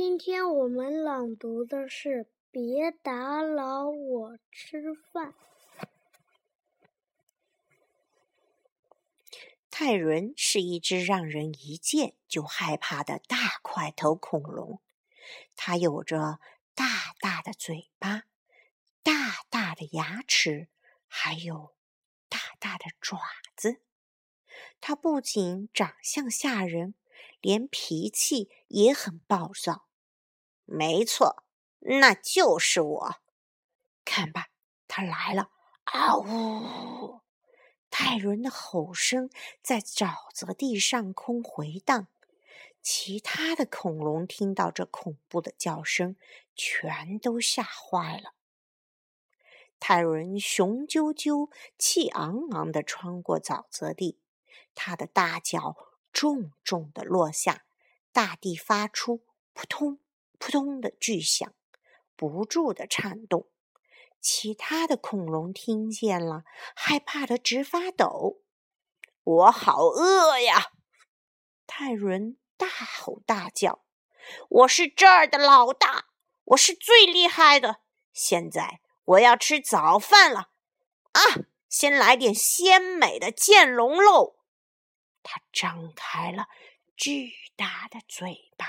今天我们朗读的是《别打扰我吃饭》。泰伦是一只让人一见就害怕的大块头恐龙，它有着大大的嘴巴、大大的牙齿，还有大大的爪子。它不仅长相吓人。连脾气也很暴躁，没错，那就是我。看吧，他来了！啊呜！泰伦的吼声在沼泽地上空回荡，其他的恐龙听到这恐怖的叫声，全都吓坏了。泰伦雄赳赳、气昂昂地穿过沼泽地，他的大脚。重重的落下，大地发出扑通扑通的巨响，不住的颤动。其他的恐龙听见了，害怕的直发抖。我好饿呀！泰伦大吼大叫：“我是这儿的老大，我是最厉害的！现在我要吃早饭了啊！先来点鲜美的剑龙肉。”他张开了巨大的嘴巴，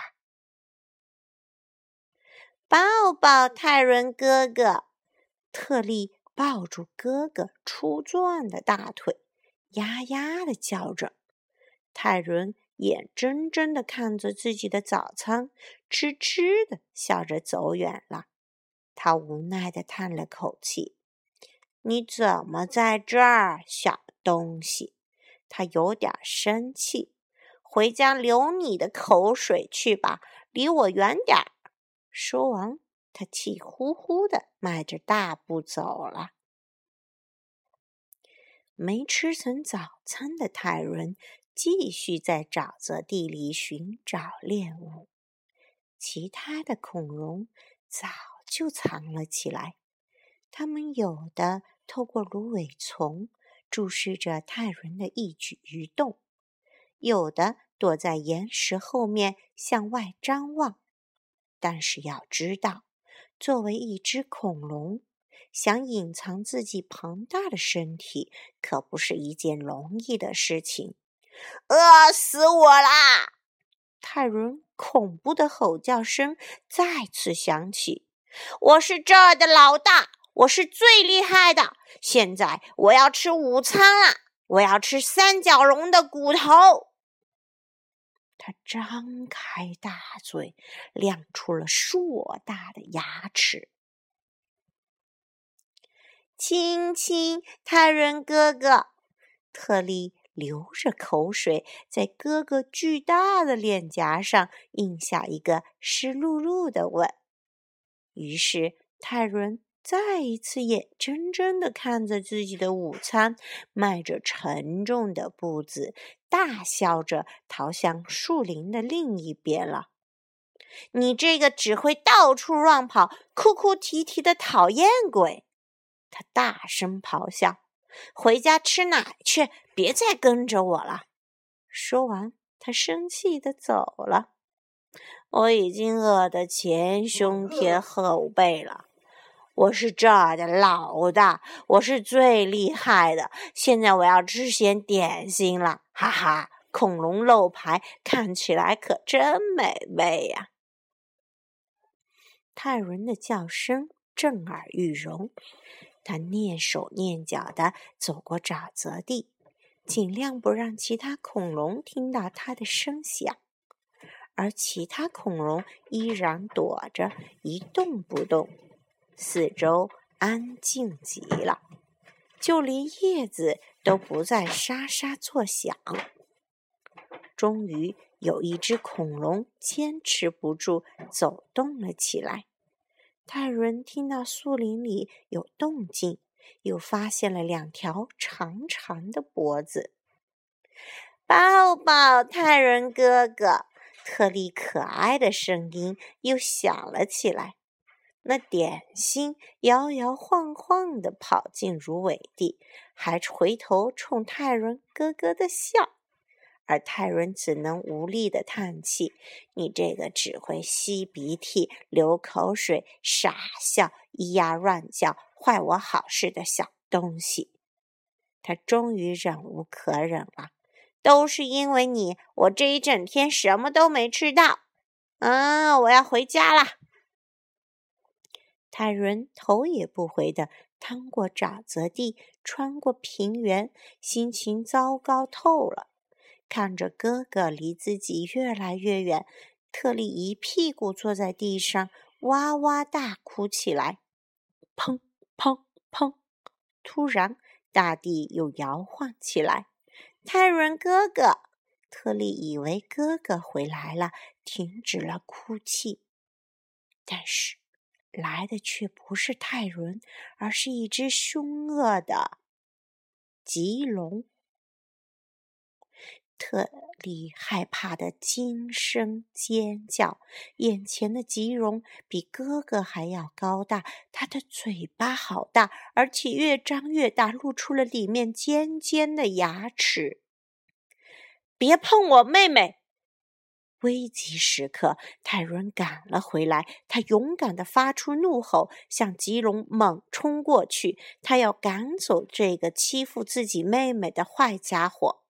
抱抱泰伦哥哥。特利抱住哥哥粗壮的大腿，呀呀的叫着。泰伦眼睁睁的看着自己的早餐，痴痴的笑着走远了。他无奈的叹了口气：“你怎么在这儿，小东西？”他有点生气，回家流你的口水去吧，离我远点儿。说完，他气呼呼的迈着大步走了。没吃成早餐的泰伦继续在沼泽地里寻找猎物，其他的恐龙早就藏了起来，他们有的透过芦苇丛。注视着泰伦的一举一动，有的躲在岩石后面向外张望。但是要知道，作为一只恐龙，想隐藏自己庞大的身体，可不是一件容易的事情。饿死我啦！泰伦恐怖的吼叫声再次响起：“我是这儿的老大。”我是最厉害的，现在我要吃午餐了。我要吃三角龙的骨头。他张开大嘴，亮出了硕大的牙齿。亲亲，泰伦哥哥，特利流着口水，在哥哥巨大的脸颊上印下一个湿漉漉的吻。于是泰伦。再一次眼睁睁的看着自己的午餐，迈着沉重的步子，大笑着逃向树林的另一边了。你这个只会到处乱跑、哭哭啼啼的讨厌鬼！他大声咆哮：“回家吃奶去，别再跟着我了！”说完，他生气的走了。我已经饿得前胸贴后背了。我是这儿的老大，我是最厉害的。现在我要吃些点心了，哈哈！恐龙肉排看起来可真美味呀。泰伦的叫声震耳欲聋，他蹑手蹑脚地走过沼泽地，尽量不让其他恐龙听到他的声响，而其他恐龙依然躲着，一动不动。四周安静极了，就连叶子都不再沙沙作响。终于，有一只恐龙坚持不住，走动了起来。泰伦听到树林里有动静，又发现了两条长长的脖子。抱抱，泰伦哥哥！特利可爱的声音又响了起来。那点心摇摇晃晃地跑进芦苇地，还回头冲泰伦咯咯的笑，而泰伦只能无力的叹气：“你这个只会吸鼻涕、流口水、傻笑、咿呀乱叫、坏我好事的小东西。”他终于忍无可忍了：“都是因为你，我这一整天什么都没吃到。嗯，我要回家啦。”泰伦头也不回地趟过沼泽地，穿过平原，心情糟糕透了。看着哥哥离自己越来越远，特利一屁股坐在地上，哇哇大哭起来。砰砰砰！突然，大地又摇晃起来。泰伦哥哥，特利以为哥哥回来了，停止了哭泣。但是，来的却不是泰伦，而是一只凶恶的棘龙。特利害怕的惊声尖叫，眼前的吉龙比哥哥还要高大，它的嘴巴好大，而且越张越大，露出了里面尖尖的牙齿。别碰我妹妹！危急时刻，泰伦赶了回来，他勇敢地发出怒吼，向吉龙猛冲过去，他要赶走这个欺负自己妹妹的坏家伙。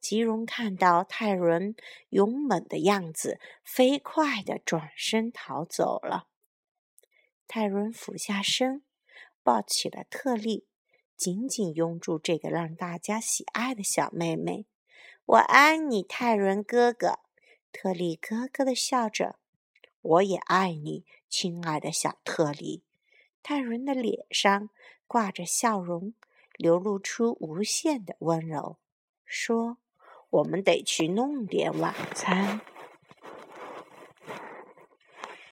吉荣看到泰伦勇猛的样子，飞快地转身逃走了。泰伦俯下身，抱起了特利，紧紧拥住这个让大家喜爱的小妹妹。“我爱你，泰伦哥哥。”特利咯咯的笑着。“我也爱你，亲爱的小特利。”泰伦的脸上挂着笑容，流露出无限的温柔，说。我们得去弄点晚餐。